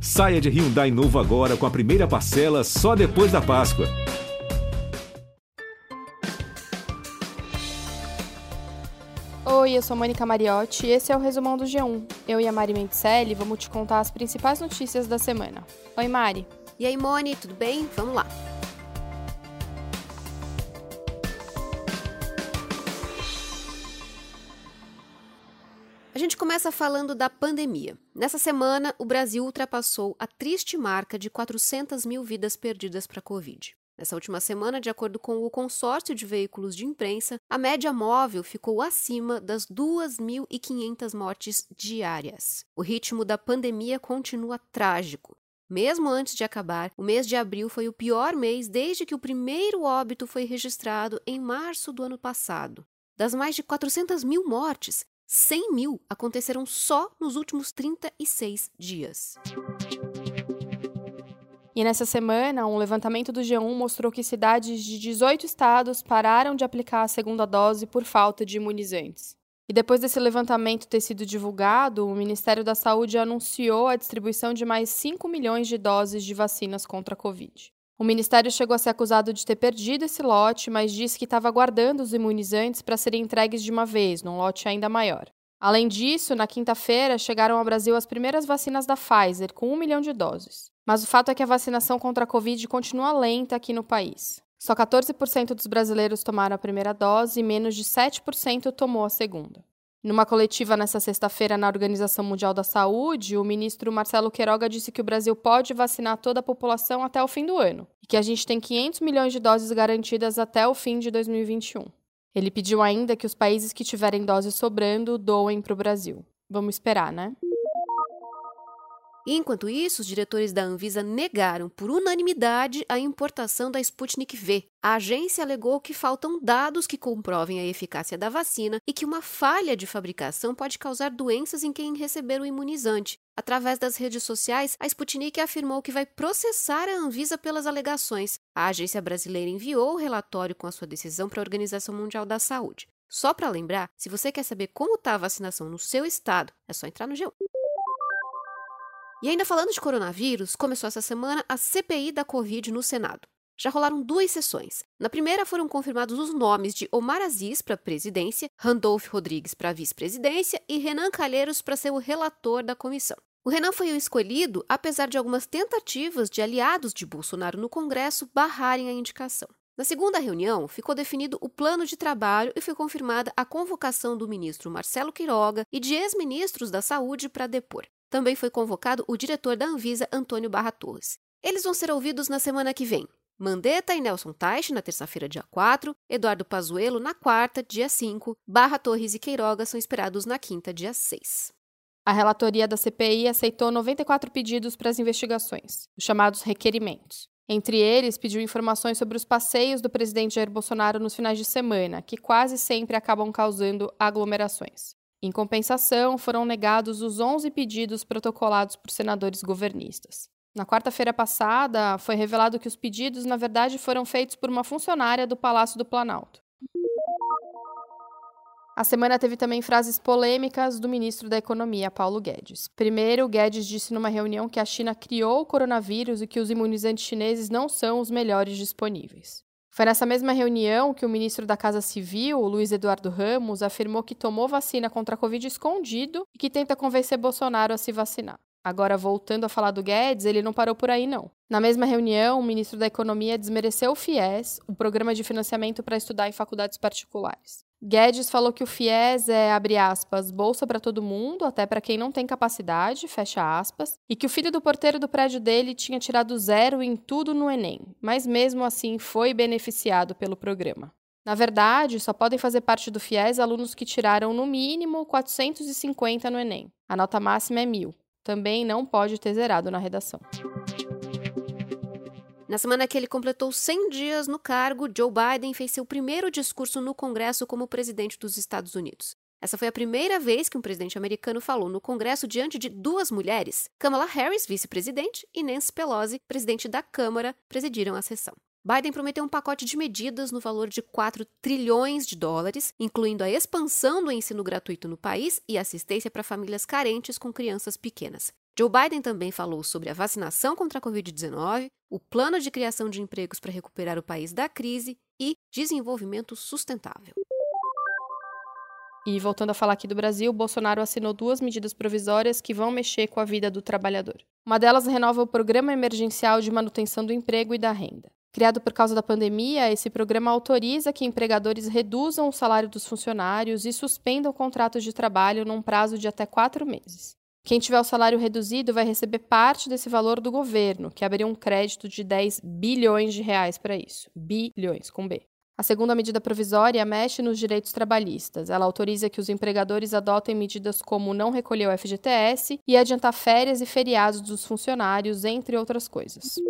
Saia de Hyundai novo agora com a primeira parcela só depois da Páscoa. Oi, eu sou Mônica Mariotti e esse é o resumão do G1. Eu e a Mari Mendicelli vamos te contar as principais notícias da semana. Oi, Mari. E aí, Moni, tudo bem? Vamos lá. A gente começa falando da pandemia. Nessa semana, o Brasil ultrapassou a triste marca de 400 mil vidas perdidas para a Covid. Nessa última semana, de acordo com o consórcio de veículos de imprensa, a média móvel ficou acima das 2.500 mortes diárias. O ritmo da pandemia continua trágico. Mesmo antes de acabar, o mês de abril foi o pior mês desde que o primeiro óbito foi registrado em março do ano passado. Das mais de 400 mil mortes, 100 mil aconteceram só nos últimos 36 dias. E nessa semana, um levantamento do G1 mostrou que cidades de 18 estados pararam de aplicar a segunda dose por falta de imunizantes. E depois desse levantamento ter sido divulgado, o Ministério da Saúde anunciou a distribuição de mais 5 milhões de doses de vacinas contra a Covid. O Ministério chegou a ser acusado de ter perdido esse lote, mas disse que estava aguardando os imunizantes para serem entregues de uma vez, num lote ainda maior. Além disso, na quinta-feira, chegaram ao Brasil as primeiras vacinas da Pfizer, com um milhão de doses. Mas o fato é que a vacinação contra a Covid continua lenta aqui no país. Só 14% dos brasileiros tomaram a primeira dose e menos de 7% tomou a segunda. Numa coletiva nesta sexta-feira na Organização Mundial da Saúde, o ministro Marcelo Queiroga disse que o Brasil pode vacinar toda a população até o fim do ano e que a gente tem 500 milhões de doses garantidas até o fim de 2021. Ele pediu ainda que os países que tiverem doses sobrando doem para o Brasil. Vamos esperar, né? Enquanto isso, os diretores da Anvisa negaram por unanimidade a importação da Sputnik V. A agência alegou que faltam dados que comprovem a eficácia da vacina e que uma falha de fabricação pode causar doenças em quem receber o imunizante. Através das redes sociais, a Sputnik afirmou que vai processar a Anvisa pelas alegações. A agência brasileira enviou o relatório com a sua decisão para a Organização Mundial da Saúde. Só para lembrar, se você quer saber como está a vacinação no seu estado, é só entrar no G1. E ainda falando de coronavírus, começou essa semana a CPI da Covid no Senado. Já rolaram duas sessões. Na primeira foram confirmados os nomes de Omar Aziz para a presidência, Randolph Rodrigues para a vice-presidência e Renan Calheiros para ser o relator da comissão. O Renan foi o escolhido, apesar de algumas tentativas de aliados de Bolsonaro no Congresso barrarem a indicação. Na segunda reunião, ficou definido o plano de trabalho e foi confirmada a convocação do ministro Marcelo Quiroga e de ex-ministros da Saúde para depor. Também foi convocado o diretor da Anvisa, Antônio Barra Torres. Eles vão ser ouvidos na semana que vem. Mandetta e Nelson Teich na terça-feira, dia 4, Eduardo Pazuello na quarta, dia 5, Barra Torres e Queiroga são esperados na quinta, dia 6. A relatoria da CPI aceitou 94 pedidos para as investigações, os chamados requerimentos. Entre eles, pediu informações sobre os passeios do presidente Jair Bolsonaro nos finais de semana, que quase sempre acabam causando aglomerações. Em compensação, foram negados os 11 pedidos protocolados por senadores governistas. Na quarta-feira passada, foi revelado que os pedidos, na verdade, foram feitos por uma funcionária do Palácio do Planalto. A semana teve também frases polêmicas do ministro da Economia, Paulo Guedes. Primeiro, Guedes disse numa reunião que a China criou o coronavírus e que os imunizantes chineses não são os melhores disponíveis. Foi nessa mesma reunião que o ministro da Casa Civil, Luiz Eduardo Ramos, afirmou que tomou vacina contra a Covid escondido e que tenta convencer Bolsonaro a se vacinar. Agora, voltando a falar do Guedes, ele não parou por aí, não. Na mesma reunião, o ministro da Economia desmereceu o FIES, o programa de financiamento para estudar em faculdades particulares. Guedes falou que o FIES é, abre aspas, bolsa para todo mundo, até para quem não tem capacidade, fecha aspas, e que o filho do porteiro do prédio dele tinha tirado zero em tudo no Enem, mas mesmo assim foi beneficiado pelo programa. Na verdade, só podem fazer parte do FIES alunos que tiraram no mínimo 450 no Enem. A nota máxima é 1000. Também não pode ter zerado na redação. Na semana que ele completou 100 dias no cargo, Joe Biden fez seu primeiro discurso no Congresso como presidente dos Estados Unidos. Essa foi a primeira vez que um presidente americano falou no Congresso diante de duas mulheres. Kamala Harris, vice-presidente, e Nancy Pelosi, presidente da Câmara, presidiram a sessão. Biden prometeu um pacote de medidas no valor de 4 trilhões de dólares, incluindo a expansão do ensino gratuito no país e assistência para famílias carentes com crianças pequenas. Joe Biden também falou sobre a vacinação contra a Covid-19, o plano de criação de empregos para recuperar o país da crise e desenvolvimento sustentável. E voltando a falar aqui do Brasil, Bolsonaro assinou duas medidas provisórias que vão mexer com a vida do trabalhador. Uma delas renova o Programa Emergencial de Manutenção do Emprego e da Renda. Criado por causa da pandemia, esse programa autoriza que empregadores reduzam o salário dos funcionários e suspendam contratos de trabalho num prazo de até quatro meses. Quem tiver o salário reduzido vai receber parte desse valor do governo, que abriria um crédito de 10 bilhões de reais para isso. Bilhões, com B. A segunda medida provisória mexe nos direitos trabalhistas. Ela autoriza que os empregadores adotem medidas como não recolher o FGTS e adiantar férias e feriados dos funcionários, entre outras coisas.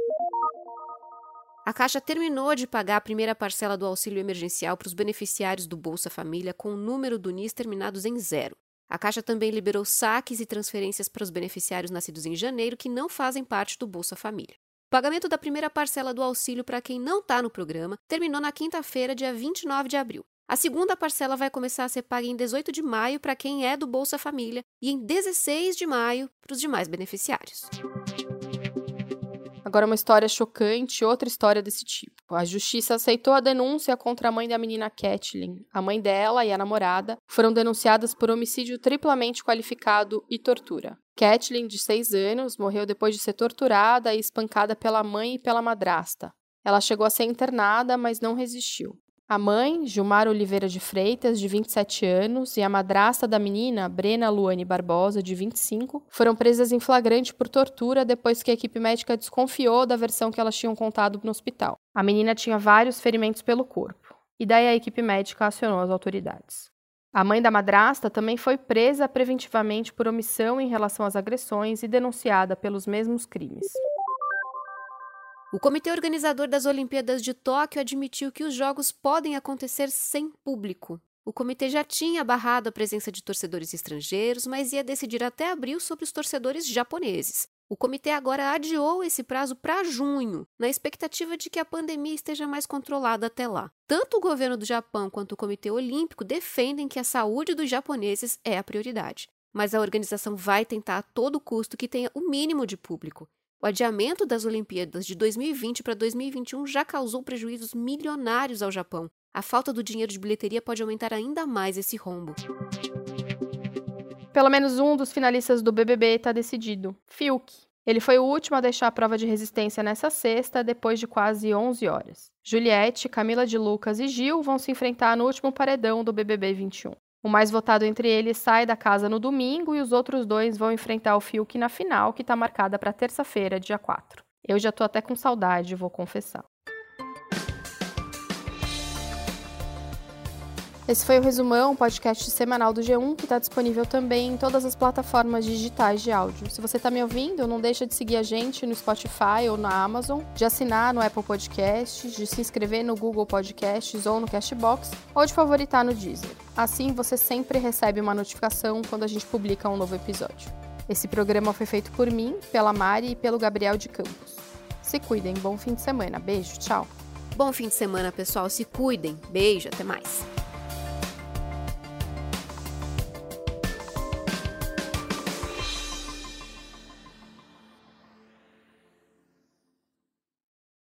A Caixa terminou de pagar a primeira parcela do auxílio emergencial para os beneficiários do Bolsa Família com o número do NIS terminados em zero. A Caixa também liberou saques e transferências para os beneficiários nascidos em janeiro que não fazem parte do Bolsa Família. O pagamento da primeira parcela do auxílio para quem não está no programa terminou na quinta-feira, dia 29 de abril. A segunda parcela vai começar a ser paga em 18 de maio para quem é do Bolsa Família e em 16 de maio para os demais beneficiários. Agora, uma história chocante, outra história desse tipo. A justiça aceitou a denúncia contra a mãe da menina Kathleen. A mãe dela e a namorada foram denunciadas por homicídio triplamente qualificado e tortura. Kathleen, de 6 anos, morreu depois de ser torturada e espancada pela mãe e pela madrasta. Ela chegou a ser internada, mas não resistiu. A mãe, Gilmar Oliveira de Freitas, de 27 anos, e a madrasta da menina, Brena Luane Barbosa, de 25, foram presas em flagrante por tortura depois que a equipe médica desconfiou da versão que elas tinham contado no hospital. A menina tinha vários ferimentos pelo corpo, e daí a equipe médica acionou as autoridades. A mãe da madrasta também foi presa preventivamente por omissão em relação às agressões e denunciada pelos mesmos crimes. O comitê organizador das Olimpíadas de Tóquio admitiu que os jogos podem acontecer sem público. O comitê já tinha barrado a presença de torcedores estrangeiros, mas ia decidir até abril sobre os torcedores japoneses. O comitê agora adiou esse prazo para junho, na expectativa de que a pandemia esteja mais controlada até lá. Tanto o governo do Japão quanto o Comitê Olímpico defendem que a saúde dos japoneses é a prioridade. Mas a organização vai tentar a todo custo que tenha o mínimo de público. O adiamento das Olimpíadas de 2020 para 2021 já causou prejuízos milionários ao Japão. A falta do dinheiro de bilheteria pode aumentar ainda mais esse rombo. Pelo menos um dos finalistas do BBB está decidido: Fiuk. Ele foi o último a deixar a prova de resistência nessa sexta, depois de quase 11 horas. Juliette, Camila de Lucas e Gil vão se enfrentar no último paredão do BBB 21. O mais votado entre eles sai da casa no domingo e os outros dois vão enfrentar o Fiuk na final, que está marcada para terça-feira, dia 4. Eu já tô até com saudade, vou confessar. Esse foi o Resumão, podcast semanal do G1, que está disponível também em todas as plataformas digitais de áudio. Se você está me ouvindo, não deixa de seguir a gente no Spotify ou na Amazon, de assinar no Apple Podcasts, de se inscrever no Google Podcasts ou no Cashbox, ou de favoritar no Deezer. Assim, você sempre recebe uma notificação quando a gente publica um novo episódio. Esse programa foi feito por mim, pela Mari e pelo Gabriel de Campos. Se cuidem, bom fim de semana. Beijo, tchau. Bom fim de semana, pessoal. Se cuidem. Beijo, até mais.